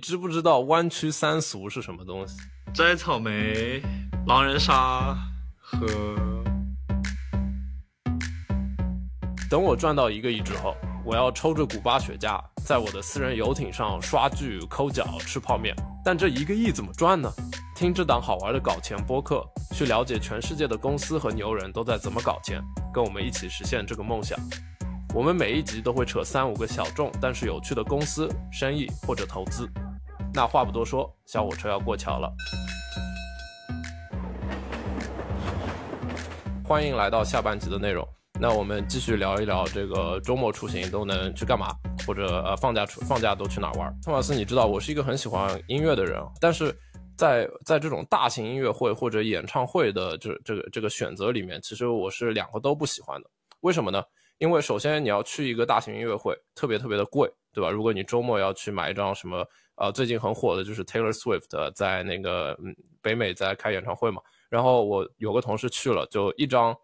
知不知道弯曲三俗是什么东西？摘草莓、狼人杀和……等我赚到一个亿之后，我要抽着古巴雪茄，在我的私人游艇上刷剧、抠脚、吃泡面。但这一个亿怎么赚呢？听这档好玩的搞钱播客，去了解全世界的公司和牛人都在怎么搞钱，跟我们一起实现这个梦想。我们每一集都会扯三五个小众但是有趣的公司、生意或者投资。那话不多说，小火车要过桥了。欢迎来到下半集的内容。那我们继续聊一聊这个周末出行都能去干嘛，或者呃放假出放假都去哪玩？托马斯，你知道我是一个很喜欢音乐的人，但是在在这种大型音乐会或者演唱会的这这个这个选择里面，其实我是两个都不喜欢的。为什么呢？因为首先你要去一个大型音乐会，特别特别的贵，对吧？如果你周末要去买一张什么呃最近很火的就是 Taylor Swift 在那个北美在开演唱会嘛，然后我有个同事去了，就一张。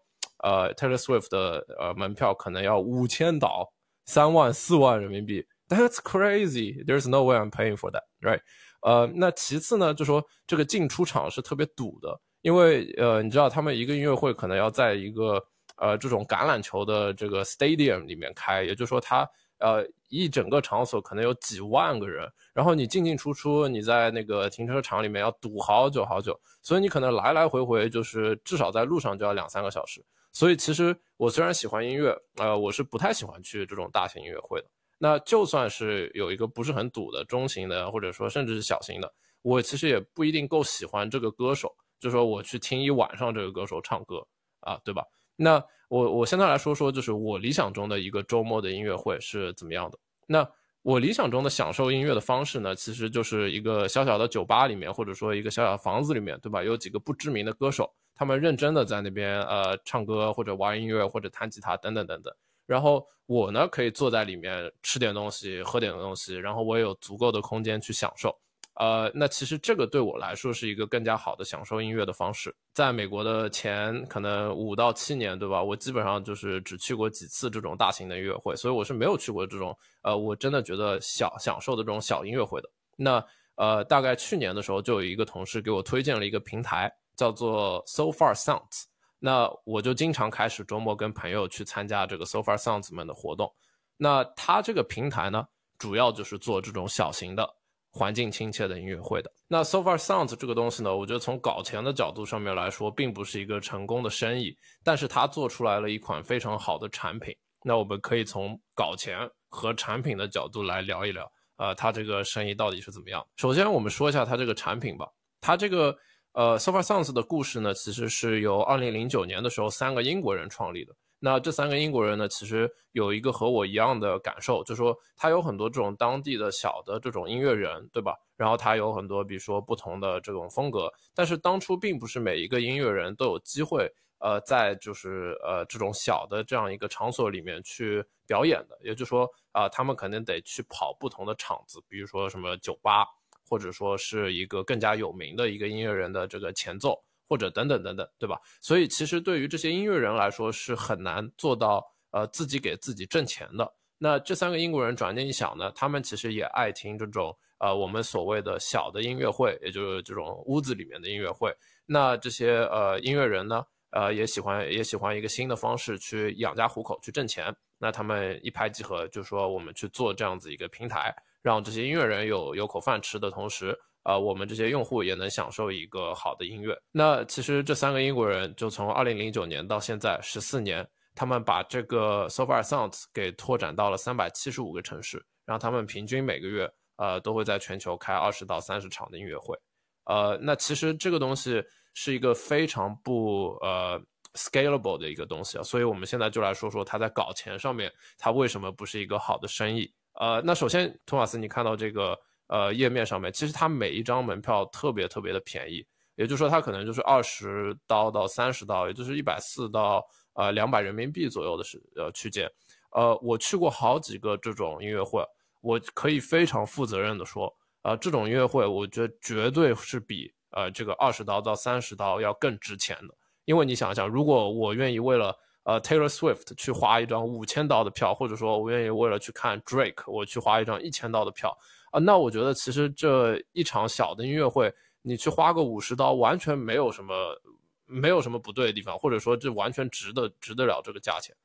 呃，Taylor Swift 的呃门票可能要五千刀，三万四万人民币，That's crazy. There's no way I'm paying for that, right? 呃，那其次呢，就说这个进出场是特别堵的，因为呃，你知道他们一个音乐会可能要在一个呃这种橄榄球的这个 stadium 里面开，也就是说它呃一整个场所可能有几万个人，然后你进进出出，你在那个停车场里面要堵好久好久，所以你可能来来回回就是至少在路上就要两三个小时。所以其实我虽然喜欢音乐，呃，我是不太喜欢去这种大型音乐会的。那就算是有一个不是很堵的中型的，或者说甚至是小型的，我其实也不一定够喜欢这个歌手。就说我去听一晚上这个歌手唱歌啊，对吧？那我我现在来说说，就是我理想中的一个周末的音乐会是怎么样的？那我理想中的享受音乐的方式呢，其实就是一个小小的酒吧里面，或者说一个小小房子里面，对吧？有几个不知名的歌手。他们认真的在那边呃唱歌或者玩音乐或者弹吉他等等等等，然后我呢可以坐在里面吃点东西喝点东西，然后我也有足够的空间去享受，呃，那其实这个对我来说是一个更加好的享受音乐的方式。在美国的前可能五到七年，对吧？我基本上就是只去过几次这种大型的音乐会，所以我是没有去过这种呃我真的觉得小享受的这种小音乐会的。那呃大概去年的时候就有一个同事给我推荐了一个平台。叫做 So Far Sounds，那我就经常开始周末跟朋友去参加这个 So Far Sounds 们的活动。那它这个平台呢，主要就是做这种小型的、环境亲切的音乐会的。那 So Far Sounds 这个东西呢，我觉得从搞钱的角度上面来说，并不是一个成功的生意，但是它做出来了一款非常好的产品。那我们可以从搞钱和产品的角度来聊一聊，呃，它这个生意到底是怎么样？首先，我们说一下它这个产品吧，它这个。呃，So Far Sounds 的故事呢，其实是由二零零九年的时候三个英国人创立的。那这三个英国人呢，其实有一个和我一样的感受，就说他有很多这种当地的小的这种音乐人，对吧？然后他有很多，比如说不同的这种风格。但是当初并不是每一个音乐人都有机会，呃，在就是呃这种小的这样一个场所里面去表演的。也就是说啊，他们肯定得去跑不同的场子，比如说什么酒吧。或者说是一个更加有名的一个音乐人的这个前奏，或者等等等等，对吧？所以其实对于这些音乐人来说是很难做到呃自己给自己挣钱的。那这三个英国人转念一想呢，他们其实也爱听这种呃我们所谓的小的音乐会，也就是这种屋子里面的音乐会。那这些呃音乐人呢，呃也喜欢也喜欢一个新的方式去养家糊口去挣钱。那他们一拍即合，就说我们去做这样子一个平台。让这些音乐人有有口饭吃的同时，呃，我们这些用户也能享受一个好的音乐。那其实这三个英国人就从二零零九年到现在十四年，他们把这个 So Far Sounds 给拓展到了三百七十五个城市，让他们平均每个月，呃，都会在全球开二十到三十场的音乐会。呃，那其实这个东西是一个非常不呃 scalable 的一个东西啊，所以我们现在就来说说它在搞钱上面，它为什么不是一个好的生意。呃，那首先，托马斯，你看到这个呃页面上面，其实它每一张门票特别特别的便宜，也就是说，它可能就是二十刀到三十刀，也就是一百四到呃两百人民币左右的是呃区间。呃，我去过好几个这种音乐会，我可以非常负责任的说，呃，这种音乐会我觉得绝对是比呃这个二十刀到三十刀要更值钱的，因为你想想，如果我愿意为了呃，Taylor Swift 去花一张五千刀的票，或者说我愿意为了去看 Drake，我去花一张一千刀的票，那我觉得其实这一场小的音乐会，你去花个五十刀，完全没有什么没有什么不对的地方，或者说这完全值得值得了这个价钱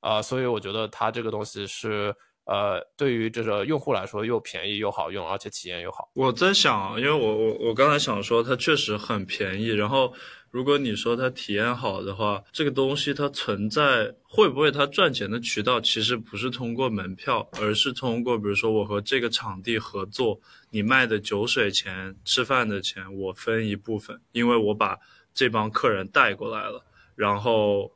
啊，所以我觉得它这个东西是。呃，对于这个用户来说，又便宜又好用，而且体验又好。我在想，因为我我我刚才想说，它确实很便宜。然后，如果你说它体验好的话，这个东西它存在会不会它赚钱的渠道，其实不是通过门票，而是通过比如说我和这个场地合作，你卖的酒水钱、吃饭的钱，我分一部分，因为我把这帮客人带过来了，然后。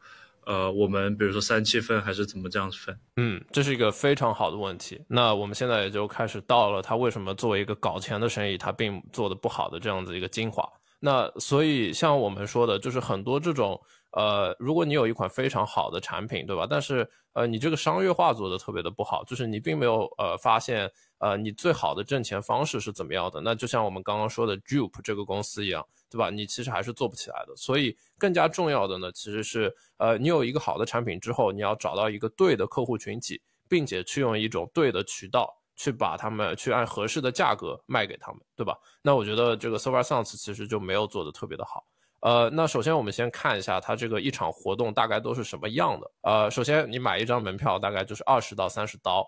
呃，我们比如说三七分还是怎么这样子分？嗯，这是一个非常好的问题。那我们现在也就开始到了他为什么作为一个搞钱的生意，他并做的不好的这样子一个精华。那所以像我们说的，就是很多这种呃，如果你有一款非常好的产品，对吧？但是呃，你这个商业化做的特别的不好，就是你并没有呃发现呃你最好的挣钱方式是怎么样的。那就像我们刚刚说的 Jupe 这个公司一样。对吧？你其实还是做不起来的。所以更加重要的呢，其实是呃，你有一个好的产品之后，你要找到一个对的客户群体，并且去用一种对的渠道去把他们去按合适的价格卖给他们，对吧？那我觉得这个 Silver Sounds 其实就没有做的特别的好。呃，那首先我们先看一下它这个一场活动大概都是什么样的。呃，首先你买一张门票大概就是二十到三十刀。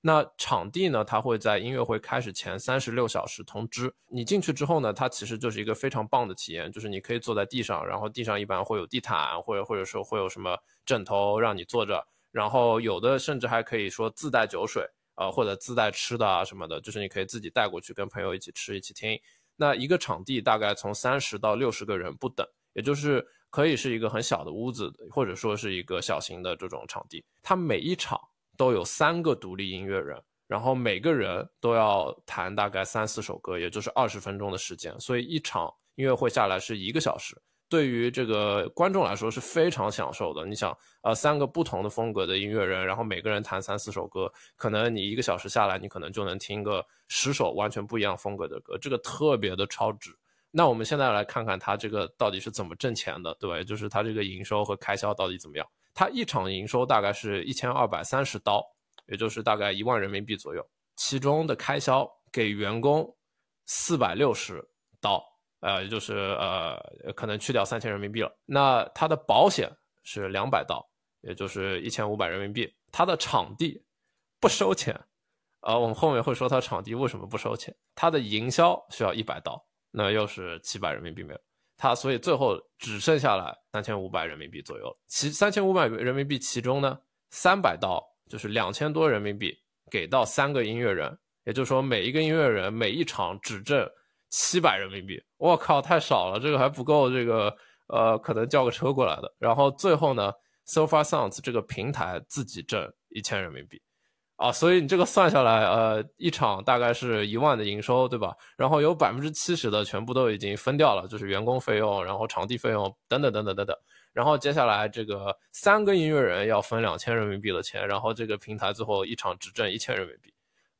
那场地呢？它会在音乐会开始前三十六小时通知你进去之后呢，它其实就是一个非常棒的体验，就是你可以坐在地上，然后地上一般会有地毯，或者或者说会有什么枕头让你坐着，然后有的甚至还可以说自带酒水啊，或者自带吃的啊什么的，就是你可以自己带过去跟朋友一起吃一起听。那一个场地大概从三十到六十个人不等，也就是可以是一个很小的屋子，或者说是一个小型的这种场地，它每一场。都有三个独立音乐人，然后每个人都要弹大概三四首歌，也就是二十分钟的时间，所以一场音乐会下来是一个小时。对于这个观众来说是非常享受的。你想，呃，三个不同的风格的音乐人，然后每个人弹三四首歌，可能你一个小时下来，你可能就能听个十首完全不一样风格的歌，这个特别的超值。那我们现在来看看他这个到底是怎么挣钱的，对吧？就是他这个营收和开销到底怎么样。它一场营收大概是一千二百三十刀，也就是大概一万人民币左右。其中的开销给员工四百六十刀，呃，也就是呃，可能去掉三千人民币了。那它的保险是两百刀，也就是一千五百人民币。它的场地不收钱，啊，我们后面会说它场地为什么不收钱。它的营销需要一百刀，那又是七百人民币没有。它所以最后只剩下来三千五百人民币左右，其三千五百人民币其中呢，三百刀就是两千多人民币给到三个音乐人，也就是说每一个音乐人每一场只挣七百人民币。我靠，太少了，这个还不够这个呃可能叫个车过来的。然后最后呢，So Far Sounds 这个平台自己挣一千人民币。啊，所以你这个算下来，呃，一场大概是一万的营收，对吧？然后有百分之七十的全部都已经分掉了，就是员工费用，然后场地费用等等等等等等。然后接下来这个三个音乐人要分两千人民币的钱，然后这个平台最后一场只挣一千人民币，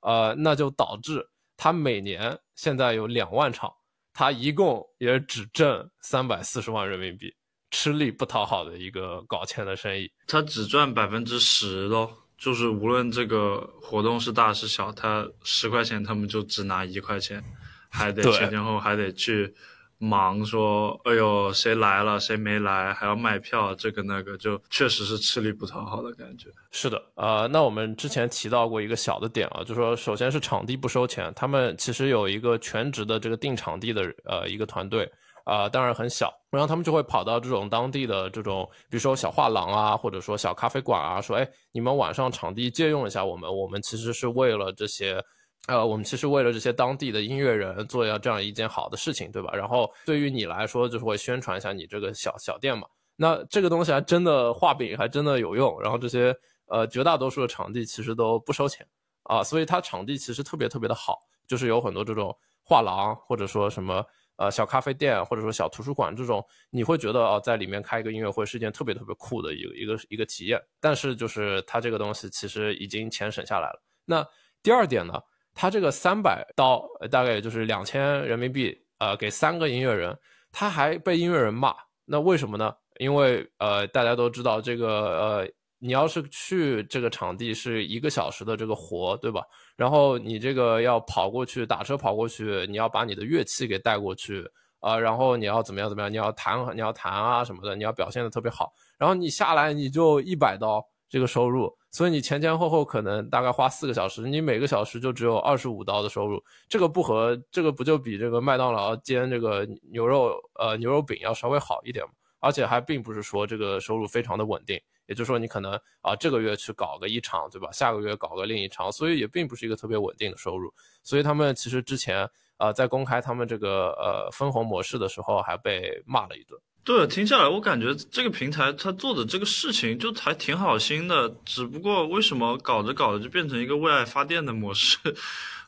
呃，那就导致他每年现在有两万场，他一共也只挣三百四十万人民币，吃力不讨好的一个搞钱的生意，他只赚百分之十咯。就是无论这个活动是大是小，他十块钱他们就只拿一块钱，还得前前后还得去忙说，哎呦谁来了谁没来，还要卖票这个那个，就确实是吃力不讨好的感觉。是的，呃，那我们之前提到过一个小的点啊，就说首先是场地不收钱，他们其实有一个全职的这个定场地的呃一个团队。啊，当然很小，然后他们就会跑到这种当地的这种，比如说小画廊啊，或者说小咖啡馆啊，说，哎，你们晚上场地借用一下我们，我们其实是为了这些，呃，我们其实为了这些当地的音乐人做要这样一件好的事情，对吧？然后对于你来说，就是会宣传一下你这个小小店嘛。那这个东西还真的画饼，还真的有用。然后这些，呃，绝大多数的场地其实都不收钱啊，所以它场地其实特别特别的好，就是有很多这种画廊或者说什么。呃，小咖啡店或者说小图书馆这种，你会觉得哦，在里面开一个音乐会是一件特别特别酷的一个一个一个体验。但是就是它这个东西其实已经钱省下来了。那第二点呢，他这个三百刀大概也就是两千人民币，呃，给三个音乐人，他还被音乐人骂。那为什么呢？因为呃，大家都知道这个呃你要是去这个场地是一个小时的这个活，对吧？然后你这个要跑过去，打车跑过去，你要把你的乐器给带过去啊，然后你要怎么样怎么样？你要弹你要弹啊什么的，你要表现的特别好。然后你下来你就一百刀这个收入，所以你前前后后可能大概花四个小时，你每个小时就只有二十五刀的收入。这个不和这个不就比这个麦当劳煎这个牛肉呃牛肉饼要稍微好一点吗？而且还并不是说这个收入非常的稳定。也就是说，你可能啊这个月去搞个一场，对吧？下个月搞个另一场，所以也并不是一个特别稳定的收入。所以他们其实之前啊在公开他们这个呃分红模式的时候，还被骂了一顿。对，听下来我感觉这个平台他做的这个事情就还挺好心的，只不过为什么搞着搞着就变成一个为爱发电的模式？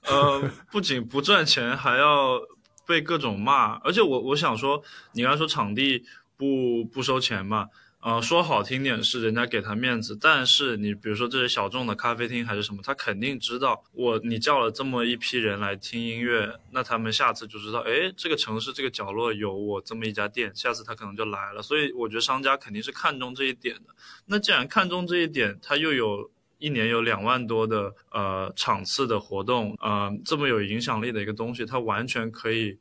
呃，不仅不赚钱，还要被各种骂。而且我我想说，你刚才说场地不不收钱嘛？呃，说好听点是人家给他面子，但是你比如说这些小众的咖啡厅还是什么，他肯定知道我你叫了这么一批人来听音乐，那他们下次就知道，哎，这个城市这个角落有我这么一家店，下次他可能就来了。所以我觉得商家肯定是看中这一点的。那既然看中这一点，他又有一年有两万多的呃场次的活动，呃，这么有影响力的一个东西，他完全可以。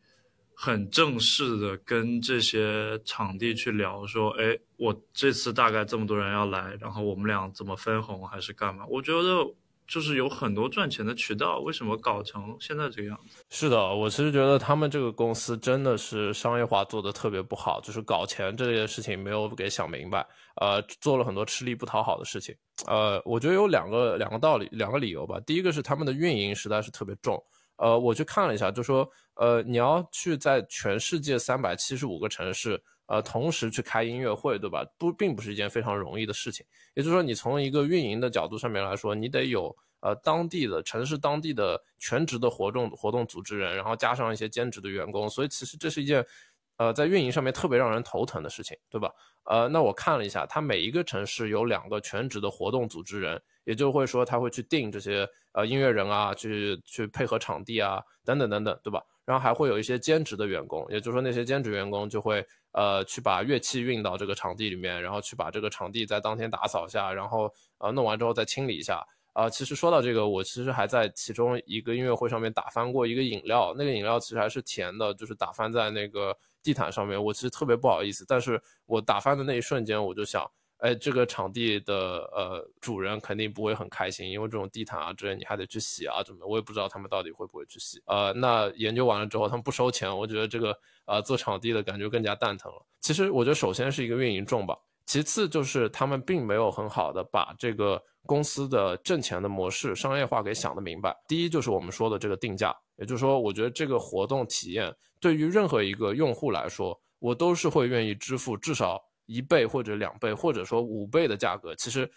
很正式的跟这些场地去聊，说，哎，我这次大概这么多人要来，然后我们俩怎么分红还是干嘛？我觉得就是有很多赚钱的渠道，为什么搞成现在这个样子？是的，我其实觉得他们这个公司真的是商业化做的特别不好，就是搞钱这件事情没有给想明白，呃，做了很多吃力不讨好的事情。呃，我觉得有两个两个道理，两个理由吧。第一个是他们的运营实在是特别重。呃，我去看了一下，就说，呃，你要去在全世界三百七十五个城市，呃，同时去开音乐会，对吧？不，并不是一件非常容易的事情。也就是说，你从一个运营的角度上面来说，你得有呃当地的城市当地的全职的活动活动组织人，然后加上一些兼职的员工，所以其实这是一件，呃，在运营上面特别让人头疼的事情，对吧？呃，那我看了一下，它每一个城市有两个全职的活动组织人。也就会说，他会去定这些呃音乐人啊，去去配合场地啊，等等等等，对吧？然后还会有一些兼职的员工，也就是说那些兼职员工就会呃去把乐器运到这个场地里面，然后去把这个场地在当天打扫一下，然后呃弄完之后再清理一下。啊，其实说到这个，我其实还在其中一个音乐会上面打翻过一个饮料，那个饮料其实还是甜的，就是打翻在那个地毯上面，我其实特别不好意思，但是我打翻的那一瞬间，我就想。哎，这个场地的呃主人肯定不会很开心，因为这种地毯啊之类你还得去洗啊，怎么我也不知道他们到底会不会去洗。呃，那研究完了之后，他们不收钱，我觉得这个呃做场地的感觉更加蛋疼了。其实我觉得首先是一个运营重吧，其次就是他们并没有很好的把这个公司的挣钱的模式商业化给想得明白。第一就是我们说的这个定价，也就是说，我觉得这个活动体验对于任何一个用户来说，我都是会愿意支付至少。一倍或者两倍，或者说五倍的价格，其实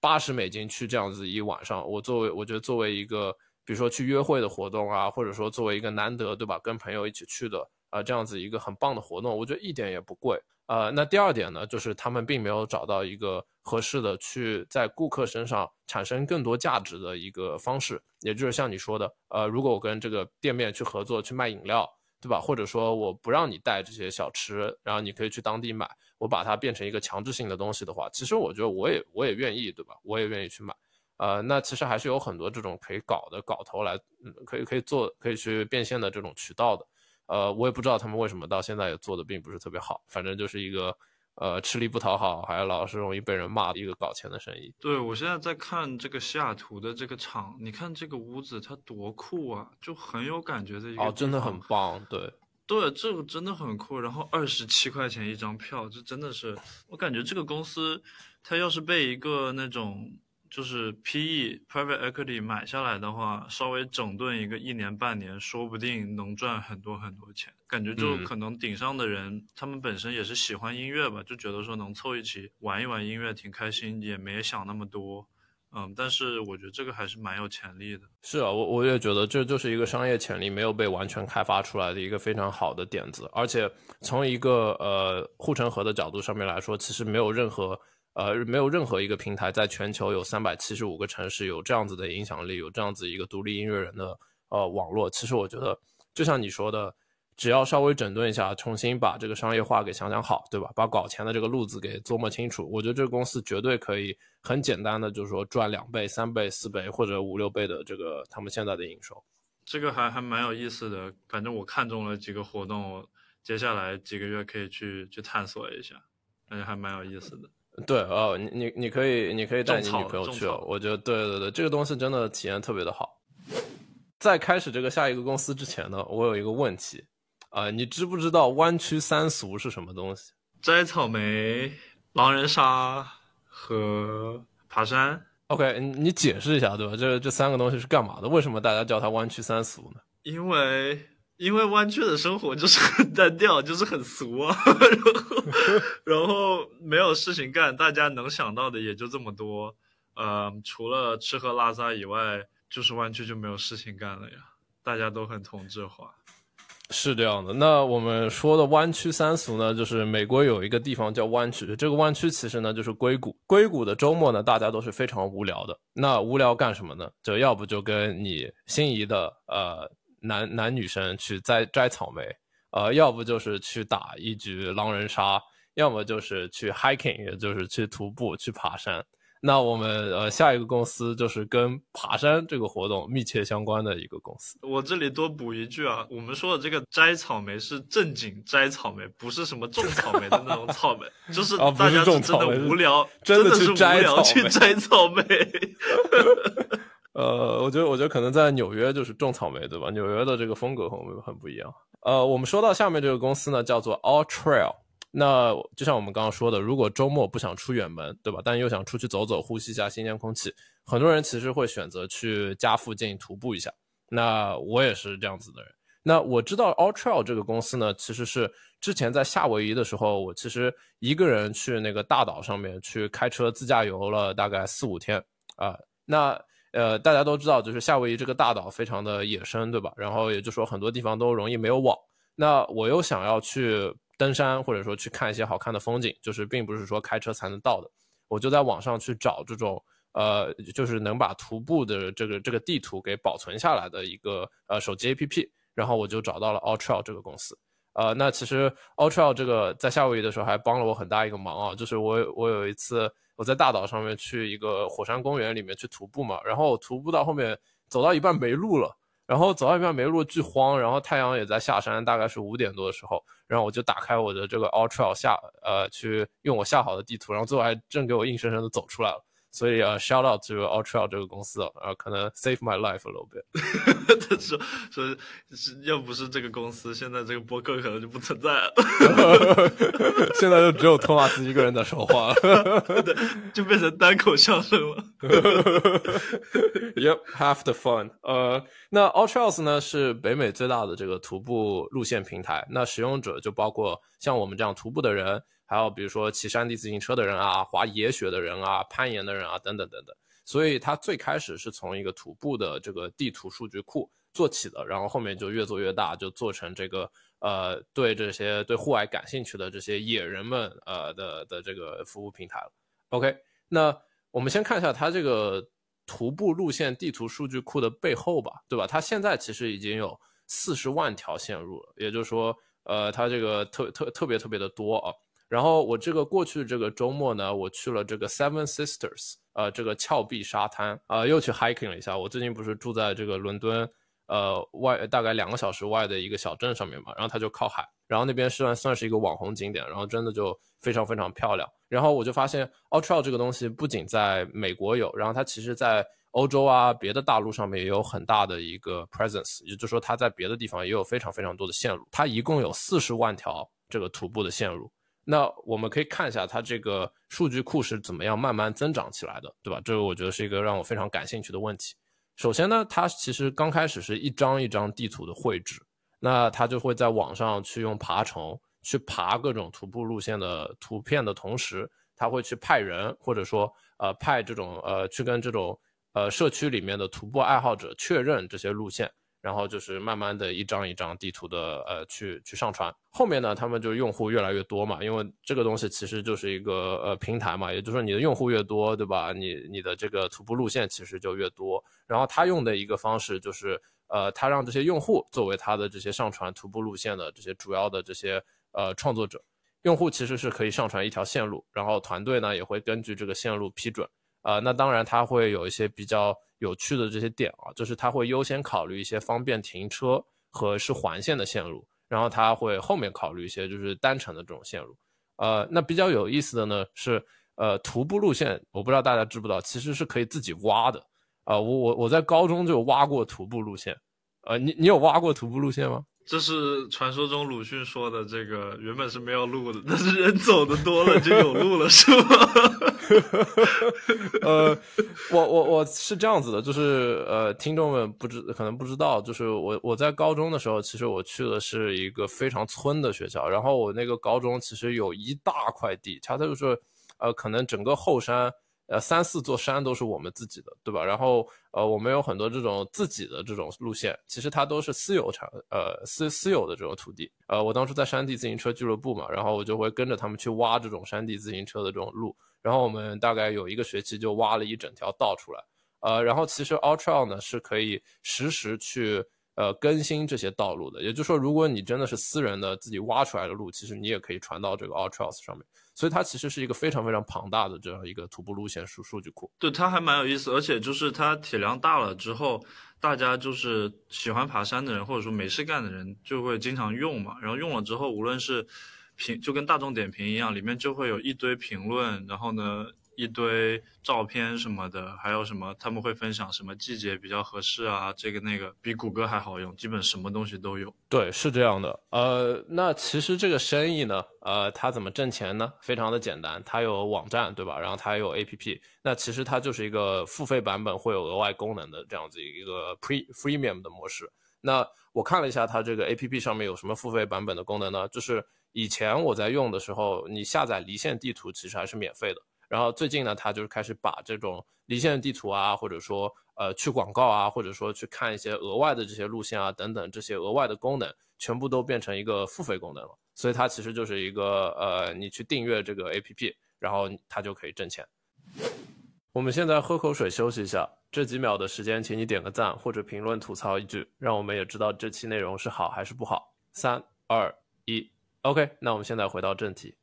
八十美金去这样子一晚上，我作为我觉得作为一个，比如说去约会的活动啊，或者说作为一个难得对吧，跟朋友一起去的啊，这样子一个很棒的活动，我觉得一点也不贵啊。那第二点呢，就是他们并没有找到一个合适的去在顾客身上产生更多价值的一个方式，也就是像你说的，呃，如果我跟这个店面去合作去卖饮料，对吧？或者说我不让你带这些小吃，然后你可以去当地买。我把它变成一个强制性的东西的话，其实我觉得我也我也愿意，对吧？我也愿意去买。呃，那其实还是有很多这种可以搞的搞头来，嗯，可以可以做可以去变现的这种渠道的。呃，我也不知道他们为什么到现在也做的并不是特别好，反正就是一个呃吃力不讨好，还老是容易被人骂的一个搞钱的生意。对我现在在看这个西雅图的这个厂，你看这个屋子它多酷啊，就很有感觉的一个。哦，真的很棒，对。对，这个真的很酷。然后二十七块钱一张票，这真的是我感觉这个公司，它要是被一个那种就是 PE private equity 买下来的话，稍微整顿一个一年半年，说不定能赚很多很多钱。感觉就可能顶上的人，他们本身也是喜欢音乐吧，就觉得说能凑一起玩一玩音乐挺开心，也没想那么多。嗯，但是我觉得这个还是蛮有潜力的。是啊，我我也觉得这就是一个商业潜力没有被完全开发出来的一个非常好的点子。而且从一个呃护城河的角度上面来说，其实没有任何呃没有任何一个平台在全球有三百七十五个城市有这样子的影响力，有这样子一个独立音乐人的呃网络。其实我觉得，就像你说的，只要稍微整顿一下，重新把这个商业化给想想好，对吧？把搞钱的这个路子给琢磨清楚，我觉得这个公司绝对可以很简单的，就是说赚两倍、三倍、四倍或者五六倍的这个他们现在的营收。这个还还蛮有意思的，反正我看中了几个活动，接下来几个月可以去去探索一下，感觉还蛮有意思的。对哦，你你你可以你可以带你女朋友去哦，我觉得对对对，这个东西真的体验特别的好。在开始这个下一个公司之前呢，我有一个问题。啊，你知不知道弯曲三俗是什么东西？摘草莓、狼人杀和爬山。OK，你解释一下，对吧？这这三个东西是干嘛的？为什么大家叫它弯曲三俗呢？因为因为弯曲的生活就是很单调，就是很俗啊。然后然后没有事情干，大家能想到的也就这么多。呃，除了吃喝拉撒以外，就是弯曲就没有事情干了呀。大家都很同质化。是这样的，那我们说的湾区三俗呢，就是美国有一个地方叫湾区，这个湾区其实呢就是硅谷。硅谷的周末呢，大家都是非常无聊的。那无聊干什么呢？就要不就跟你心仪的呃男男女生去摘摘草莓，呃，要不就是去打一局狼人杀，要么就是去 hiking，也就是去徒步去爬山。那我们呃下一个公司就是跟爬山这个活动密切相关的一个公司。我这里多补一句啊，我们说的这个摘草莓是正经摘草莓，不是什么种草莓的那种草莓，就是大家是真的无聊，真的是无聊去摘草莓。呃，我觉得我觉得可能在纽约就是种草莓，对吧？纽约的这个风格和我们很不一样。呃，我们说到下面这个公司呢，叫做 All Trail。那就像我们刚刚说的，如果周末不想出远门，对吧？但又想出去走走，呼吸一下新鲜空气，很多人其实会选择去家附近徒步一下。那我也是这样子的人。那我知道 All Trail 这个公司呢，其实是之前在夏威夷的时候，我其实一个人去那个大岛上面去开车自驾游了大概四五天啊。那呃，大家都知道，就是夏威夷这个大岛非常的野生，对吧？然后也就说很多地方都容易没有网。那我又想要去。登山或者说去看一些好看的风景，就是并不是说开车才能到的。我就在网上去找这种呃，就是能把徒步的这个这个地图给保存下来的一个呃手机 APP，然后我就找到了 All Trail 这个公司。呃，那其实 All Trail 这个在夏威夷的时候还帮了我很大一个忙啊，就是我我有一次我在大岛上面去一个火山公园里面去徒步嘛，然后徒步到后面走到一半没路了。然后走到一半没路，巨慌。然后太阳也在下山，大概是五点多的时候，然后我就打开我的这个 Ultra 下，呃，去用我下好的地图，然后最后还真给我硬生生的走出来了。所以呃，shout out to Ultra 这个公司啊，可能 save my life a little bit。他说说是要不是这个公司，现在这个播客可能就不存在了。现在就只有托马斯一个人在说话了，就变成单口相声了。Yep, have the fun。呃，那 Ultra 呢是北美最大的这个徒步路线平台，那使用者就包括像我们这样徒步的人。还有比如说骑山地自行车的人啊，滑野雪的人啊，攀岩的人啊，等等等等。所以它最开始是从一个徒步的这个地图数据库做起的，然后后面就越做越大，就做成这个呃对这些对户外感兴趣的这些野人们呃的的这个服务平台了。OK，那我们先看一下它这个徒步路线地图数据库的背后吧，对吧？它现在其实已经有四十万条线路了，也就是说，呃，它这个特特特别特别的多啊。然后我这个过去这个周末呢，我去了这个 Seven Sisters，呃，这个峭壁沙滩，啊，又去 hiking 了一下。我最近不是住在这个伦敦，呃，外大概两个小时外的一个小镇上面嘛，然后它就靠海，然后那边算算是一个网红景点，然后真的就非常非常漂亮。然后我就发现 Ultra 这个东西不仅在美国有，然后它其实在欧洲啊别的大陆上面也有很大的一个 presence，也就是说它在别的地方也有非常非常多的线路。它一共有四十万条这个徒步的线路。那我们可以看一下它这个数据库是怎么样慢慢增长起来的，对吧？这个我觉得是一个让我非常感兴趣的问题。首先呢，它其实刚开始是一张一张地图的绘制，那它就会在网上去用爬虫去爬各种徒步路线的图片的同时，它会去派人或者说呃派这种呃去跟这种呃社区里面的徒步爱好者确认这些路线。然后就是慢慢的一张一张地图的呃去去上传，后面呢他们就用户越来越多嘛，因为这个东西其实就是一个呃平台嘛，也就是说你的用户越多，对吧？你你的这个徒步路线其实就越多。然后他用的一个方式就是呃，他让这些用户作为他的这些上传徒步路线的这些主要的这些呃创作者，用户其实是可以上传一条线路，然后团队呢也会根据这个线路批准。呃，那当然他会有一些比较有趣的这些点啊，就是它会优先考虑一些方便停车和是环线的线路，然后它会后面考虑一些就是单程的这种线路。呃，那比较有意思的呢是，呃，徒步路线，我不知道大家知不知道，其实是可以自己挖的。啊，我我我在高中就挖过徒步路线，呃，你你有挖过徒步路线吗？这是传说中鲁迅说的，这个原本是没有路的，但是人走的多了就有路了，是吗？呃，我我我是这样子的，就是呃，听众们不知可能不知道，就是我我在高中的时候，其实我去的是一个非常村的学校，然后我那个高中其实有一大块地，它就是呃，可能整个后山。呃，三四座山都是我们自己的，对吧？然后，呃，我们有很多这种自己的这种路线，其实它都是私有产，呃，私私有的这种土地。呃，我当时在山地自行车俱乐部嘛，然后我就会跟着他们去挖这种山地自行车的这种路。然后我们大概有一个学期就挖了一整条道出来。呃，然后其实 Ultra 呢是可以实时去呃更新这些道路的，也就是说，如果你真的是私人的自己挖出来的路，其实你也可以传到这个 Ultra 上面。所以它其实是一个非常非常庞大的这样一个徒步路线数数据库。对，它还蛮有意思，而且就是它体量大了之后，大家就是喜欢爬山的人或者说没事干的人就会经常用嘛。然后用了之后，无论是评就跟大众点评一样，里面就会有一堆评论，然后呢。一堆照片什么的，还有什么他们会分享什么季节比较合适啊？这个那个比谷歌还好用，基本什么东西都有。对，是这样的。呃，那其实这个生意呢，呃，它怎么挣钱呢？非常的简单，它有网站，对吧？然后它有 APP。那其实它就是一个付费版本会有额外功能的这样子一个 pre freemium 的模式。那我看了一下它这个 APP 上面有什么付费版本的功能呢？就是以前我在用的时候，你下载离线地图其实还是免费的。然后最近呢，他就是开始把这种离线地图啊，或者说呃去广告啊，或者说去看一些额外的这些路线啊等等这些额外的功能，全部都变成一个付费功能了。所以它其实就是一个呃，你去订阅这个 APP，然后它就可以挣钱。我们现在喝口水休息一下，这几秒的时间，请你点个赞或者评论吐槽一句，让我们也知道这期内容是好还是不好。三二，OK，那我们现在回到正题。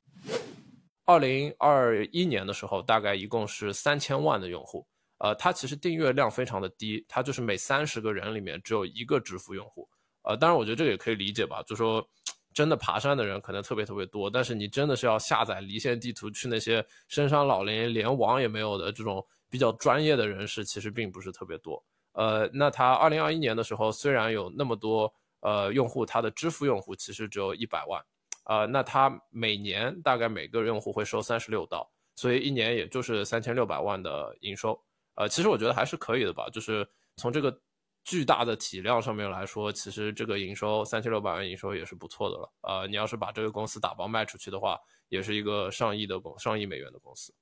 二零二一年的时候，大概一共是三千万的用户。呃，它其实订阅量非常的低，它就是每三十个人里面只有一个支付用户。呃，当然我觉得这个也可以理解吧，就说真的爬山的人可能特别特别多，但是你真的是要下载离线地图去那些深山老林连网也没有的这种比较专业的人士，其实并不是特别多。呃，那它二零二一年的时候，虽然有那么多呃用户，它的支付用户其实只有一百万。呃，那他每年大概每个用户会收三十六刀，所以一年也就是三千六百万的营收。呃，其实我觉得还是可以的吧，就是从这个巨大的体量上面来说，其实这个营收三千六百万营收也是不错的了。呃，你要是把这个公司打包卖出去的话，也是一个上亿的公上亿美元的公司。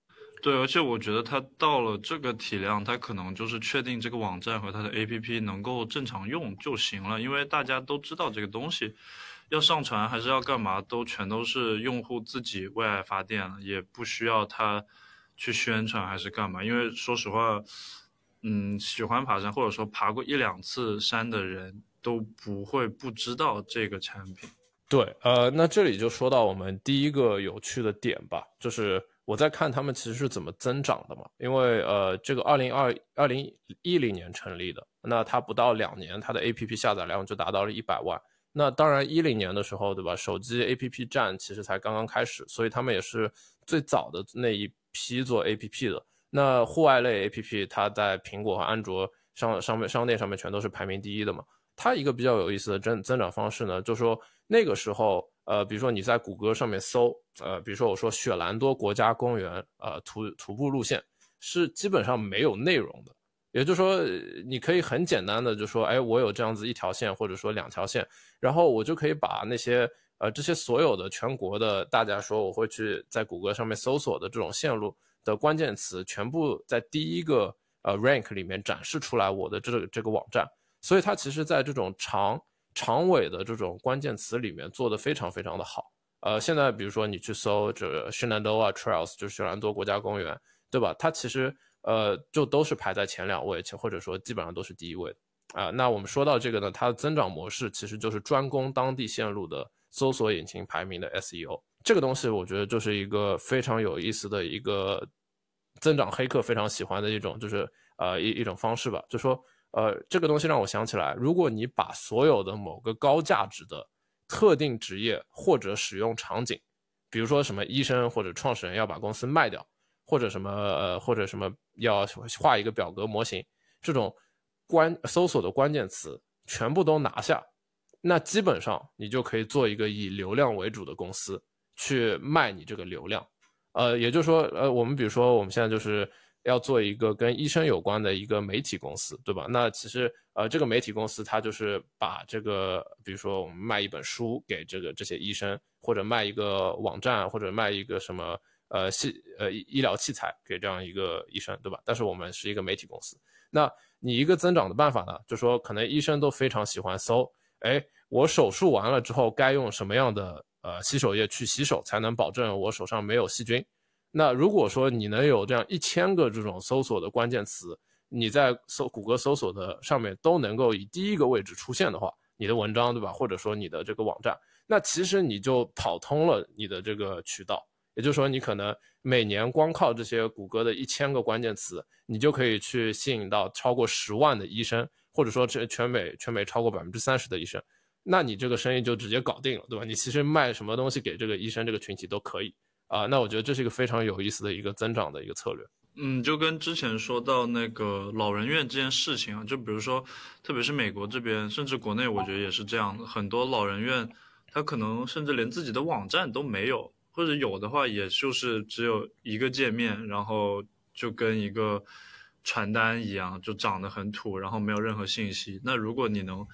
对，而且我觉得它到了这个体量，它可能就是确定这个网站和它的 APP 能够正常用就行了，因为大家都知道这个东西。要上传还是要干嘛，都全都是用户自己为爱发电了，也不需要他去宣传还是干嘛。因为说实话，嗯，喜欢爬山或者说爬过一两次山的人都不会不知道这个产品。对，呃，那这里就说到我们第一个有趣的点吧，就是我在看他们其实是怎么增长的嘛。因为呃，这个二零二二零一零年成立的，那它不到两年，它的 APP 下载量就达到了一百万。那当然，一零年的时候，对吧？手机 APP 战其实才刚刚开始，所以他们也是最早的那一批做 APP 的。那户外类 APP，它在苹果和安卓上上面商店上面全都是排名第一的嘛。它一个比较有意思的增增长方式呢，就是说那个时候，呃，比如说你在谷歌上面搜，呃，比如说我说雪兰多国家公园，呃，徒徒步路线是基本上没有内容的。也就是说，你可以很简单的就说，哎，我有这样子一条线，或者说两条线，然后我就可以把那些呃这些所有的全国的大家说我会去在谷歌上面搜索的这种线路的关键词，全部在第一个呃 rank 里面展示出来我的这个这个网站。所以它其实在这种长长尾的这种关键词里面做的非常非常的好。呃，现在比如说你去搜这个 Shenandoah Trails，就是雪兰多国家公园，对吧？它其实。呃，就都是排在前两位，且或者说基本上都是第一位。啊。那我们说到这个呢，它的增长模式其实就是专攻当地线路的搜索引擎排名的 SEO。这个东西我觉得就是一个非常有意思的一个增长黑客非常喜欢的一种，就是呃一一种方式吧。就说呃这个东西让我想起来，如果你把所有的某个高价值的特定职业或者使用场景，比如说什么医生或者创始人要把公司卖掉，或者什么呃或者什么要画一个表格模型，这种关搜索的关键词全部都拿下，那基本上你就可以做一个以流量为主的公司去卖你这个流量。呃，也就是说，呃，我们比如说我们现在就是要做一个跟医生有关的一个媒体公司，对吧？那其实呃这个媒体公司它就是把这个比如说我们卖一本书给这个这些医生。或者卖一个网站，或者卖一个什么呃系呃医疗器材给这样一个医生，对吧？但是我们是一个媒体公司，那你一个增长的办法呢，就说可能医生都非常喜欢搜，哎，我手术完了之后该用什么样的呃洗手液去洗手，才能保证我手上没有细菌？那如果说你能有这样一千个这种搜索的关键词，你在搜谷歌搜索的上面都能够以第一个位置出现的话，你的文章对吧？或者说你的这个网站。那其实你就跑通了你的这个渠道，也就是说，你可能每年光靠这些谷歌的一千个关键词，你就可以去吸引到超过十万的医生，或者说这全美全美超过百分之三十的医生，那你这个生意就直接搞定了，对吧？你其实卖什么东西给这个医生这个群体都可以啊。那我觉得这是一个非常有意思的一个增长的一个策略。嗯，就跟之前说到那个老人院这件事情啊，就比如说，特别是美国这边，甚至国内，我觉得也是这样，很多老人院。他可能甚至连自己的网站都没有，或者有的话，也就是只有一个界面，然后就跟一个传单一样，就长得很土，然后没有任何信息。那如果你能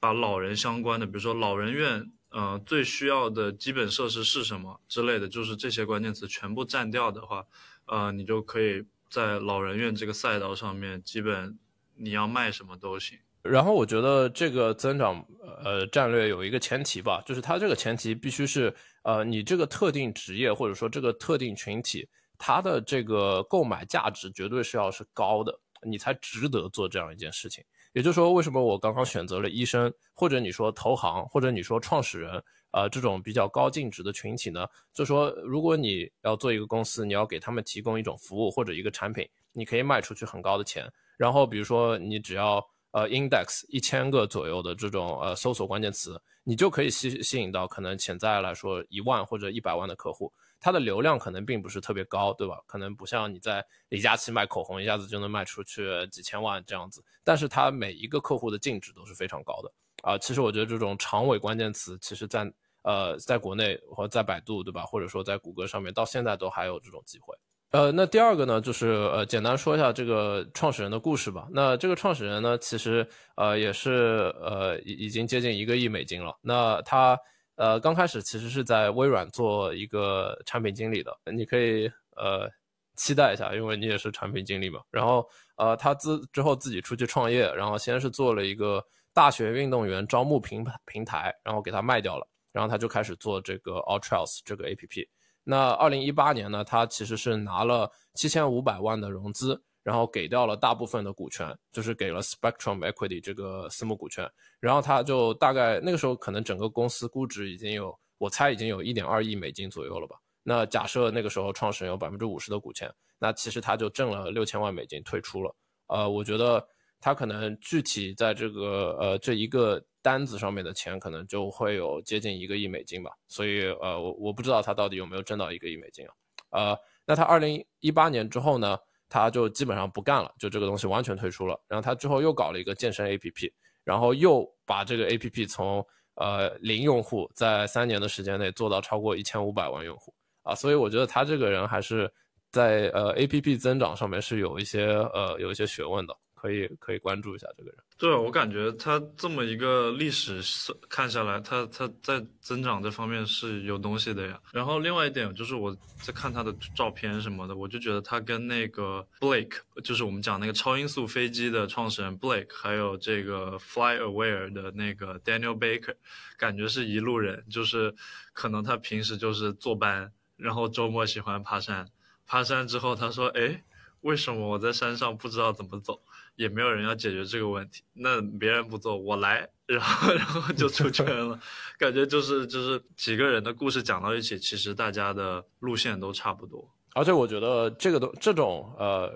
把老人相关的，比如说老人院，呃，最需要的基本设施是什么之类的，就是这些关键词全部占掉的话，呃，你就可以在老人院这个赛道上面，基本你要卖什么都行。然后我觉得这个增长呃战略有一个前提吧，就是它这个前提必须是呃你这个特定职业或者说这个特定群体，它的这个购买价值绝对是要是高的，你才值得做这样一件事情。也就是说，为什么我刚刚选择了医生，或者你说投行，或者你说创始人，呃这种比较高净值的群体呢？就说如果你要做一个公司，你要给他们提供一种服务或者一个产品，你可以卖出去很高的钱。然后比如说你只要呃，index 一千个左右的这种呃搜索关键词，你就可以吸吸引到可能潜在来说一万或者一百万的客户，它的流量可能并不是特别高，对吧？可能不像你在李佳琦卖口红，一下子就能卖出去几千万这样子，但是它每一个客户的净值都是非常高的啊。其实我觉得这种长尾关键词，其实在呃在国内或者在百度，对吧？或者说在谷歌上面，到现在都还有这种机会。呃，那第二个呢，就是呃，简单说一下这个创始人的故事吧。那这个创始人呢，其实呃也是呃已已经接近一个亿美金了。那他呃刚开始其实是在微软做一个产品经理的，你可以呃期待一下，因为你也是产品经理嘛。然后呃他自之后自己出去创业，然后先是做了一个大学运动员招募平平台，然后给他卖掉了，然后他就开始做这个 All Trails 这个 APP。那二零一八年呢，他其实是拿了七千五百万的融资，然后给掉了大部分的股权，就是给了 Spectrum Equity 这个私募股权，然后他就大概那个时候可能整个公司估值已经有，我猜已经有一点二亿美金左右了吧。那假设那个时候创始人有百分之五十的股权，那其实他就挣了六千万美金退出了。呃，我觉得他可能具体在这个呃这一个。单子上面的钱可能就会有接近一个亿美金吧，所以呃我我不知道他到底有没有挣到一个亿美金啊，呃那他二零一八年之后呢，他就基本上不干了，就这个东西完全退出了，然后他之后又搞了一个健身 APP，然后又把这个 APP 从呃零用户在三年的时间内做到超过一千五百万用户啊，所以我觉得他这个人还是在呃 APP 增长上面是有一些呃有一些学问的。可以可以关注一下这个人。对，我感觉他这么一个历史看下来，他他在增长这方面是有东西的呀。然后另外一点就是我在看他的照片什么的，我就觉得他跟那个 Blake，就是我们讲那个超音速飞机的创始人 Blake，还有这个 FlyAware 的那个 Daniel Baker，感觉是一路人。就是可能他平时就是坐班，然后周末喜欢爬山，爬山之后他说，哎。为什么我在山上不知道怎么走？也没有人要解决这个问题。那别人不做，我来，然后然后就出圈了。感觉就是就是几个人的故事讲到一起，其实大家的路线都差不多。而且我觉得这个都这种呃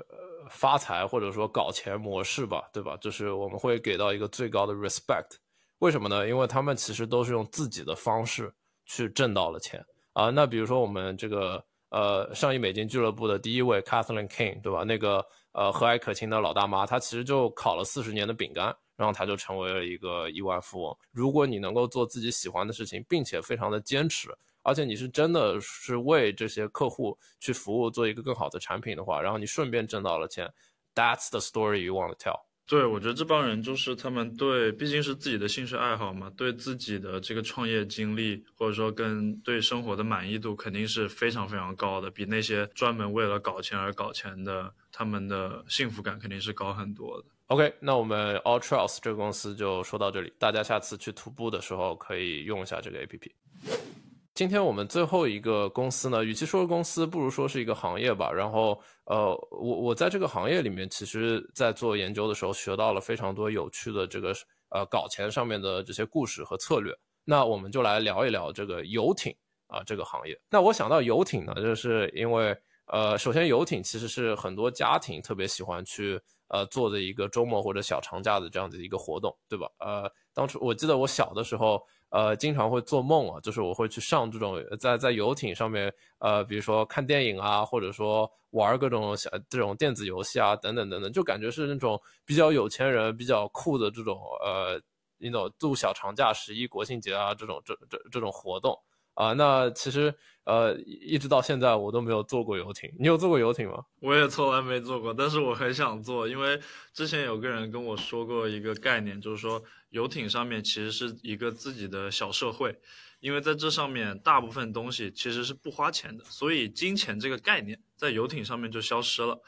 发财或者说搞钱模式吧，对吧？就是我们会给到一个最高的 respect。为什么呢？因为他们其实都是用自己的方式去挣到了钱啊。那比如说我们这个呃上亿美金俱乐部的第一位 Kathleen King，对吧？那个呃和蔼可亲的老大妈，她其实就烤了四十年的饼干，然后她就成为了一个亿万富翁。如果你能够做自己喜欢的事情，并且非常的坚持。而且你是真的是为这些客户去服务，做一个更好的产品的话，然后你顺便挣到了钱，That's the story you want to tell。对，我觉得这帮人就是他们对，毕竟是自己的兴趣爱好嘛，对自己的这个创业经历，或者说跟对生活的满意度，肯定是非常非常高的，比那些专门为了搞钱而搞钱的，他们的幸福感肯定是高很多的。OK，那我们 All Trails 这个公司就说到这里，大家下次去徒步的时候可以用一下这个 APP。今天我们最后一个公司呢，与其说是公司，不如说是一个行业吧。然后，呃，我我在这个行业里面，其实在做研究的时候，学到了非常多有趣的这个呃搞钱上面的这些故事和策略。那我们就来聊一聊这个游艇啊这个行业。那我想到游艇呢，就是因为呃，首先游艇其实是很多家庭特别喜欢去呃做的一个周末或者小长假的这样子一个活动，对吧？呃，当初我记得我小的时候。呃，经常会做梦啊，就是我会去上这种在在游艇上面，呃，比如说看电影啊，或者说玩各种小这种电子游戏啊，等等等等，就感觉是那种比较有钱人、比较酷的这种呃，那种度小长假、十一国庆节啊这种这这这种活动。啊，那其实呃，一直到现在我都没有坐过游艇。你有坐过游艇吗？我也从来没坐过，但是我很想坐，因为之前有个人跟我说过一个概念，就是说游艇上面其实是一个自己的小社会，因为在这上面大部分东西其实是不花钱的，所以金钱这个概念在游艇上面就消失了。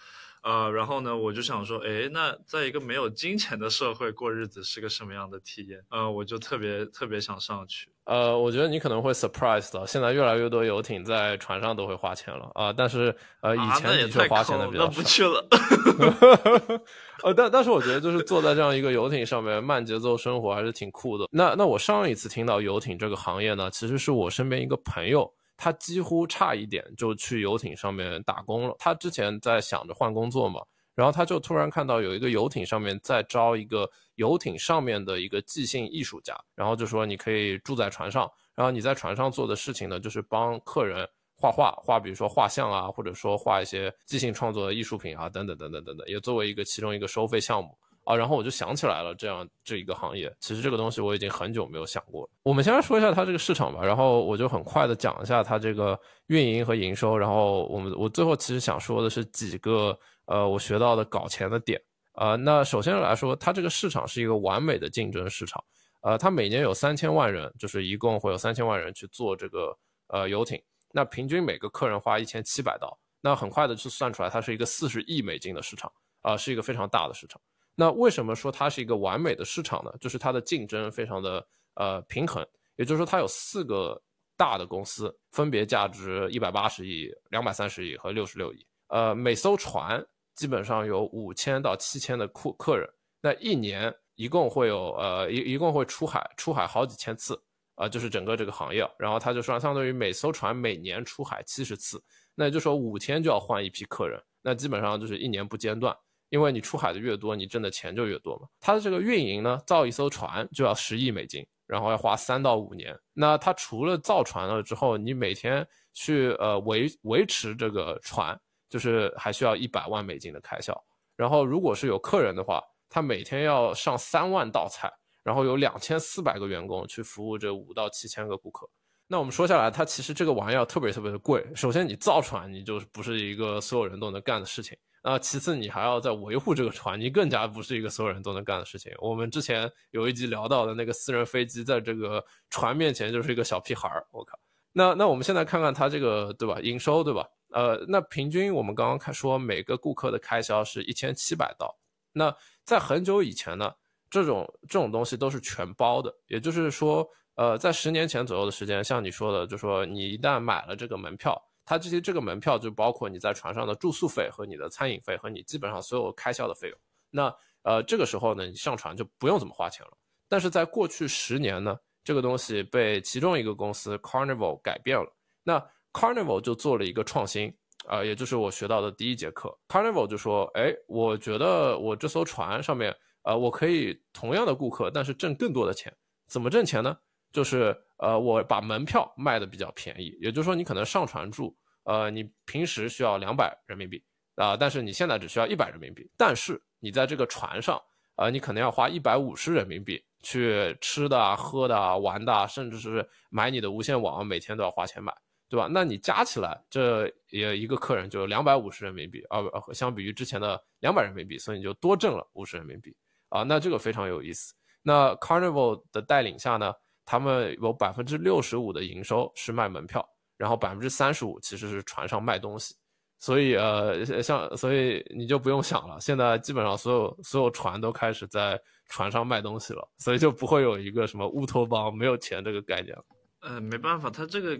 呃，然后呢，我就想说，哎，那在一个没有金钱的社会过日子是个什么样的体验？呃，我就特别特别想上去。呃，我觉得你可能会 surprise 的，现在越来越多游艇在船上都会花钱了啊。但是呃，以前的确花钱的比较少。那不去了。呃，但但是我觉得就是坐在这样一个游艇上面慢节奏生活还是挺酷的。那那我上一次听到游艇这个行业呢，其实是我身边一个朋友。他几乎差一点就去游艇上面打工了。他之前在想着换工作嘛，然后他就突然看到有一个游艇上面在招一个游艇上面的一个即兴艺术家，然后就说你可以住在船上，然后你在船上做的事情呢，就是帮客人画画，画比如说画像啊，或者说画一些即兴创作的艺术品啊，等等等等等等，也作为一个其中一个收费项目。啊，然后我就想起来了，这样这一个行业，其实这个东西我已经很久没有想过。我们先来说一下它这个市场吧，然后我就很快的讲一下它这个运营和营收。然后我们我最后其实想说的是几个呃我学到的搞钱的点啊。那首先来说，它这个市场是一个完美的竞争市场。呃，它每年有三千万人，就是一共会有三千万人去做这个呃游艇。那平均每个客人花一千七百刀，那很快的就算出来，它是一个四十亿美金的市场啊，是一个非常大的市场。那为什么说它是一个完美的市场呢？就是它的竞争非常的呃平衡，也就是说它有四个大的公司，分别价值一百八十亿、两百三十亿和六十六亿。呃，每艘船基本上有五千到七千的客客人，那一年一共会有呃一一共会出海出海好几千次啊，就是整个这个行业。然后他就说，相当于每艘船每年出海七十次，那也就说五天就要换一批客人，那基本上就是一年不间断。因为你出海的越多，你挣的钱就越多嘛。它的这个运营呢，造一艘船就要十亿美金，然后要花三到五年。那它除了造船了之后，你每天去呃维维持这个船，就是还需要一百万美金的开销。然后如果是有客人的话，他每天要上三万道菜，然后有两千四百个员工去服务这五到七千个顾客。那我们说下来，它其实这个玩意儿特别特别的贵。首先，你造船，你就不是一个所有人都能干的事情。啊，其次你还要在维护这个船，你更加不是一个所有人都能干的事情。我们之前有一集聊到的那个私人飞机，在这个船面前就是一个小屁孩儿，我靠。那那我们现在看看它这个对吧，营收对吧？呃，那平均我们刚刚看说每个顾客的开销是一千七百刀。那在很久以前呢，这种这种东西都是全包的，也就是说，呃，在十年前左右的时间，像你说的，就说你一旦买了这个门票。它这些这个门票就包括你在船上的住宿费和你的餐饮费和你基本上所有开销的费用。那呃，这个时候呢，你上船就不用怎么花钱了。但是在过去十年呢，这个东西被其中一个公司 Carnival 改变了。那 Carnival 就做了一个创新，啊，也就是我学到的第一节课。Carnival 就说，哎，我觉得我这艘船上面，呃，我可以同样的顾客，但是挣更多的钱。怎么挣钱呢？就是呃，我把门票卖的比较便宜，也就是说，你可能上船住，呃，你平时需要两百人民币啊，但是你现在只需要一百人民币。但是你在这个船上，呃，你可能要花一百五十人民币去吃的、喝的、玩的，甚至是买你的无线网，每天都要花钱买，对吧？那你加起来，这也一个客人就两百五十人民币，啊，相比于之前的两百人民币，所以你就多挣了五十人民币啊，那这个非常有意思。那 Carnival 的带领下呢？他们有百分之六十五的营收是卖门票，然后百分之三十五其实是船上卖东西，所以呃，像所以你就不用想了，现在基本上所有所有船都开始在船上卖东西了，所以就不会有一个什么乌托邦没有钱这个概念了。呃，没办法，他这个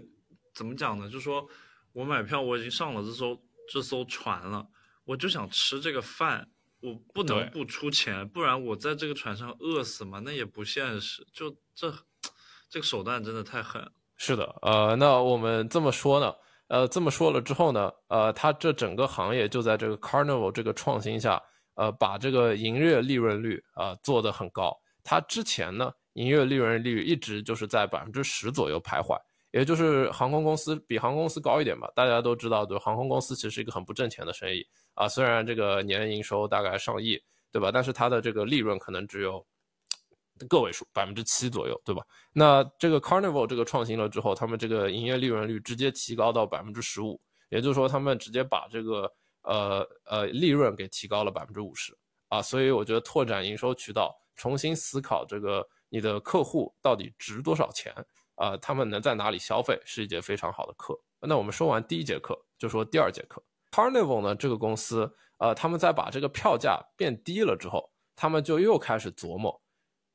怎么讲呢？就是说我买票我已经上了这艘这艘船了，我就想吃这个饭，我不能不出钱，不然我在这个船上饿死嘛，那也不现实。就这。这个手段真的太狠。是的，呃，那我们这么说呢，呃，这么说了之后呢，呃，它这整个行业就在这个 Carnival 这个创新下，呃，把这个营业利润率啊做得很高。它之前呢，营业利润率一直就是在百分之十左右徘徊，也就是航空公司比航空公司高一点吧。大家都知道，对，航空公司其实是一个很不挣钱的生意啊，虽然这个年营收大概上亿，对吧？但是它的这个利润可能只有。个位数百分之七左右，对吧？那这个 Carnival 这个创新了之后，他们这个营业利润率直接提高到百分之十五，也就是说，他们直接把这个呃呃利润给提高了百分之五十啊。所以我觉得拓展营收渠道，重新思考这个你的客户到底值多少钱啊，他们能在哪里消费，是一节非常好的课。那我们说完第一节课，就说第二节课。Carnival 呢这个公司，呃，他们在把这个票价变低了之后，他们就又开始琢磨。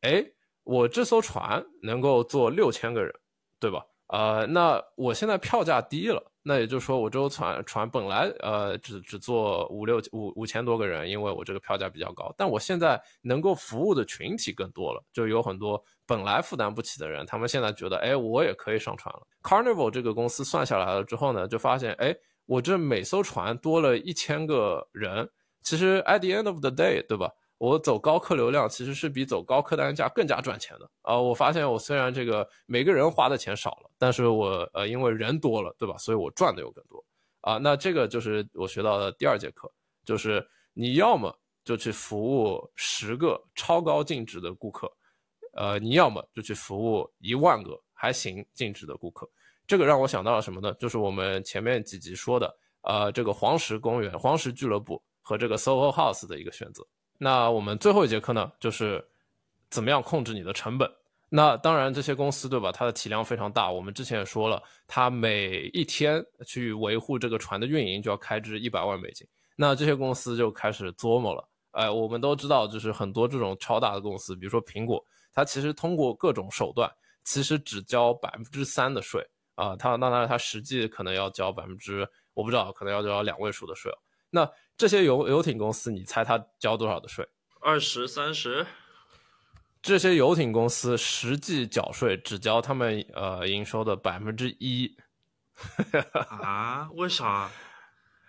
哎，我这艘船能够坐六千个人，对吧？呃，那我现在票价低了，那也就是说我这艘船船本来呃只只坐五六五五千多个人，因为我这个票价比较高。但我现在能够服务的群体更多了，就有很多本来负担不起的人，他们现在觉得，哎，我也可以上船了。Carnival 这个公司算下来了之后呢，就发现，哎，我这每艘船多了一千个人，其实 at the end of the day，对吧？我走高客流量其实是比走高客单价更加赚钱的啊！我发现我虽然这个每个人花的钱少了，但是我呃因为人多了，对吧？所以我赚的又更多啊！那这个就是我学到的第二节课，就是你要么就去服务十个超高净值的顾客，呃，你要么就去服务一万个还行净值的顾客。这个让我想到了什么呢？就是我们前面几集说的，呃，这个黄石公园、黄石俱乐部和这个 SOHO House 的一个选择。那我们最后一节课呢，就是怎么样控制你的成本。那当然，这些公司对吧？它的体量非常大。我们之前也说了，它每一天去维护这个船的运营就要开支一百万美金。那这些公司就开始琢磨了。哎，我们都知道，就是很多这种超大的公司，比如说苹果，它其实通过各种手段，其实只交百分之三的税啊。它那当然，它实际可能要交百分之，我不知道，可能要交两位数的税。那这些游游艇公司，你猜他交多少的税？二十三十。这些游艇公司实际缴税只交他们呃营收的百分之一。啊？为啥？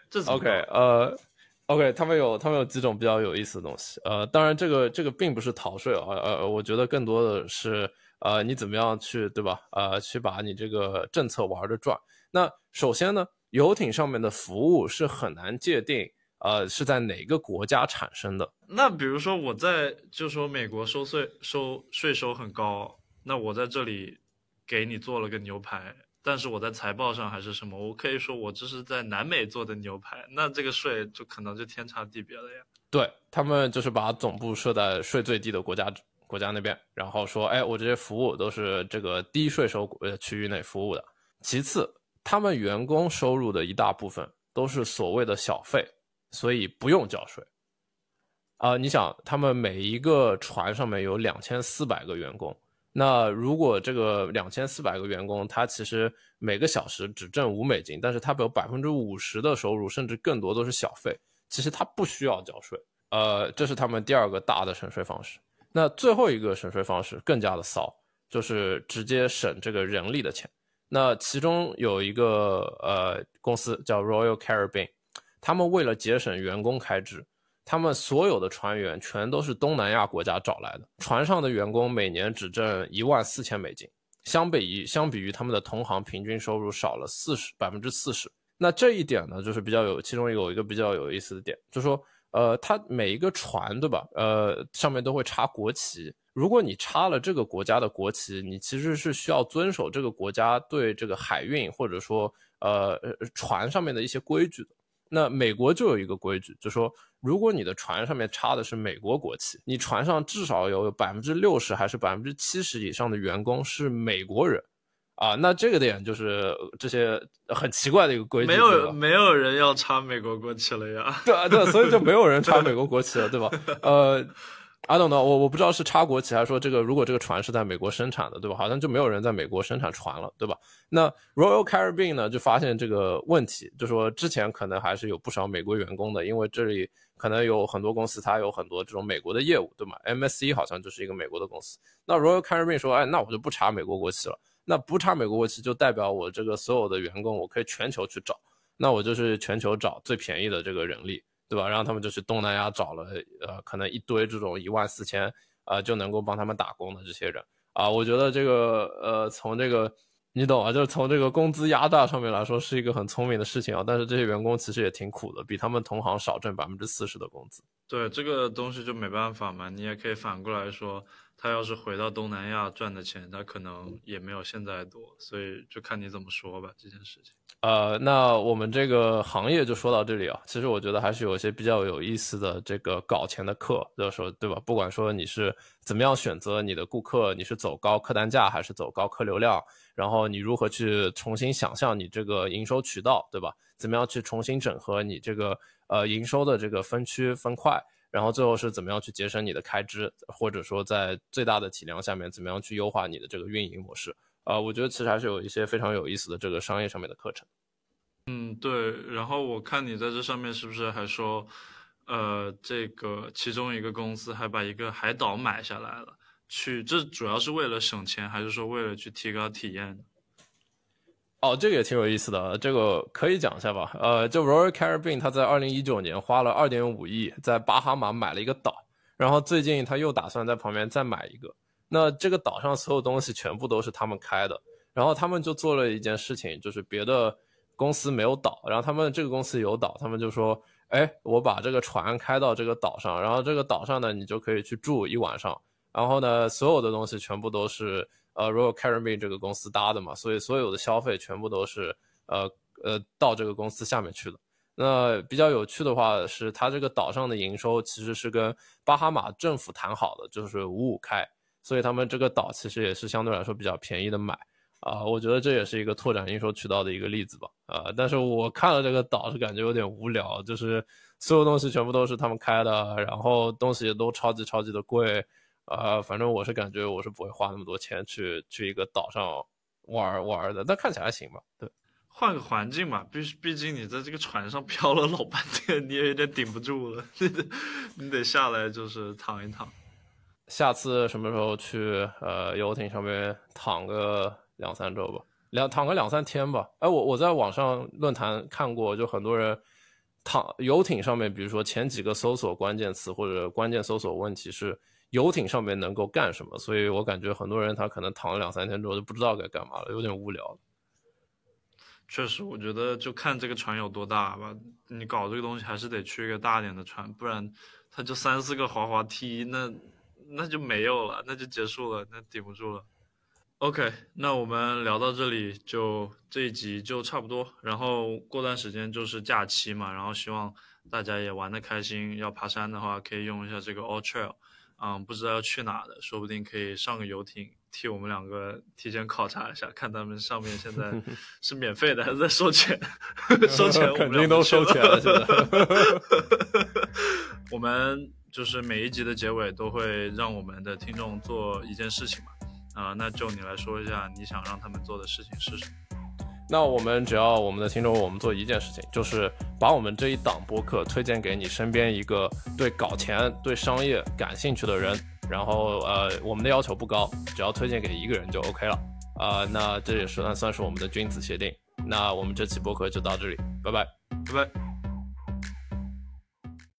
这 OK？呃，OK，他们有他们有几种比较有意思的东西。呃，当然这个这个并不是逃税啊，呃，我觉得更多的是呃你怎么样去对吧？呃，去把你这个政策玩的转。那首先呢，游艇上面的服务是很难界定。呃，是在哪个国家产生的？那比如说我在就说美国收税收税收很高，那我在这里给你做了个牛排，但是我在财报上还是什么？我可以说我这是在南美做的牛排，那这个税就可能就天差地别了呀。对他们就是把总部设在税最低的国家国家那边，然后说，哎，我这些服务都是这个低税收呃区域内服务的。其次，他们员工收入的一大部分都是所谓的小费。所以不用交税，啊，你想，他们每一个船上面有两千四百个员工，那如果这个两千四百个员工，他其实每个小时只挣五美金，但是他有百分之五十的收入，甚至更多都是小费，其实他不需要交税，呃，这是他们第二个大的省税方式。那最后一个省税方式更加的骚，就是直接省这个人力的钱。那其中有一个呃公司叫 Royal Caribbean，他们为了节省员工开支，他们所有的船员全都是东南亚国家找来的，船上的员工每年只挣一万四千美金，相比于相比于他们的同行平均收入少了四十百分之四十。那这一点呢，就是比较有，其中有一个比较有意思的点，就是说，呃，它每一个船，对吧？呃，上面都会插国旗。如果你插了这个国家的国旗，你其实是需要遵守这个国家对这个海运或者说呃船上面的一些规矩的。那美国就有一个规矩，就说如果你的船上面插的是美国国旗，你船上至少有百分之六十还是百分之七十以上的员工是美国人。啊，那这个点就是这些很奇怪的一个规矩，没有没有人要插美国国旗了呀？对啊，对，所以就没有人插美国国旗了，对吧？呃，I don't know，我我不知道是插国旗还是说这个如果这个船是在美国生产的，对吧？好像就没有人在美国生产船了，对吧？那 Royal Caribbean 呢就发现这个问题，就说之前可能还是有不少美国员工的，因为这里可能有很多公司它有很多这种美国的业务，对吗？MSC 好像就是一个美国的公司。那 Royal Caribbean 说，哎，那我就不插美国国旗了。那不插美国国旗，就代表我这个所有的员工，我可以全球去找。那我就是全球找最便宜的这个人力，对吧？然后他们就去东南亚找了，呃，可能一堆这种一万四千，啊，就能够帮他们打工的这些人啊。我觉得这个，呃，从这个你懂啊，就是从这个工资压榨上面来说，是一个很聪明的事情啊。但是这些员工其实也挺苦的，比他们同行少挣百分之四十的工资。对，这个东西就没办法嘛。你也可以反过来说。他要是回到东南亚赚的钱，他可能也没有现在多，所以就看你怎么说吧。这件事情，呃，那我们这个行业就说到这里啊。其实我觉得还是有一些比较有意思的这个搞钱的课，就是说，对吧？不管说你是怎么样选择你的顾客，你是走高客单价还是走高客流量，然后你如何去重新想象你这个营收渠道，对吧？怎么样去重新整合你这个呃营收的这个分区分块？然后最后是怎么样去节省你的开支，或者说在最大的体量下面怎么样去优化你的这个运营模式？啊，我觉得其实还是有一些非常有意思的这个商业上面的课程。嗯，对。然后我看你在这上面是不是还说，呃，这个其中一个公司还把一个海岛买下来了，去这主要是为了省钱，还是说为了去提高体验？哦，这个也挺有意思的，这个可以讲一下吧？呃，就 Roy Caribbean，他在二零一九年花了二点五亿在巴哈马买了一个岛，然后最近他又打算在旁边再买一个。那这个岛上所有东西全部都是他们开的，然后他们就做了一件事情，就是别的公司没有岛，然后他们这个公司有岛，他们就说，哎，我把这个船开到这个岛上，然后这个岛上呢，你就可以去住一晚上，然后呢，所有的东西全部都是。呃，Royal Caribbean 这个公司搭的嘛，所以所有的消费全部都是呃呃到这个公司下面去的。那比较有趣的话是，它这个岛上的营收其实是跟巴哈马政府谈好的，就是五五开，所以他们这个岛其实也是相对来说比较便宜的买啊。我觉得这也是一个拓展营收渠道的一个例子吧。啊，但是我看了这个岛是感觉有点无聊，就是所有东西全部都是他们开的，然后东西也都超级超级的贵。啊，反正我是感觉我是不会花那么多钱去去一个岛上玩玩的，但看起来还行吧。对，换个环境嘛，毕毕竟你在这个船上漂了老半天，你也有点顶不住了，你得你得下来就是躺一躺。下次什么时候去呃游艇上面躺个两三周吧，两躺个两三天吧。哎，我我在网上论坛看过，就很多人躺游艇上面，比如说前几个搜索关键词或者关键搜索问题是。游艇上面能够干什么？所以我感觉很多人他可能躺了两三天之后就不知道该干嘛了，有点无聊。确实，我觉得就看这个船有多大吧。你搞这个东西还是得去一个大点的船，不然它就三四个滑滑梯，那那就没有了，那就结束了，那顶不住了。OK，那我们聊到这里就这一集就差不多。然后过段时间就是假期嘛，然后希望大家也玩的开心。要爬山的话，可以用一下这个 All Trail。嗯，不知道要去哪的，说不定可以上个游艇，替我们两个提前考察一下，看他们上面现在 是免费的还是在收钱？收钱，肯定都收钱了。现在，我们就是每一集的结尾都会让我们的听众做一件事情嘛。啊，那就你来说一下，你想让他们做的事情是什么？那我们只要我们的听众，我们做一件事情，就是把我们这一档播客推荐给你身边一个对搞钱、对商业感兴趣的人。然后呃，我们的要求不高，只要推荐给一个人就 OK 了。啊，那这也算算是我们的君子协定。那我们这期播客就到这里，拜拜，拜拜。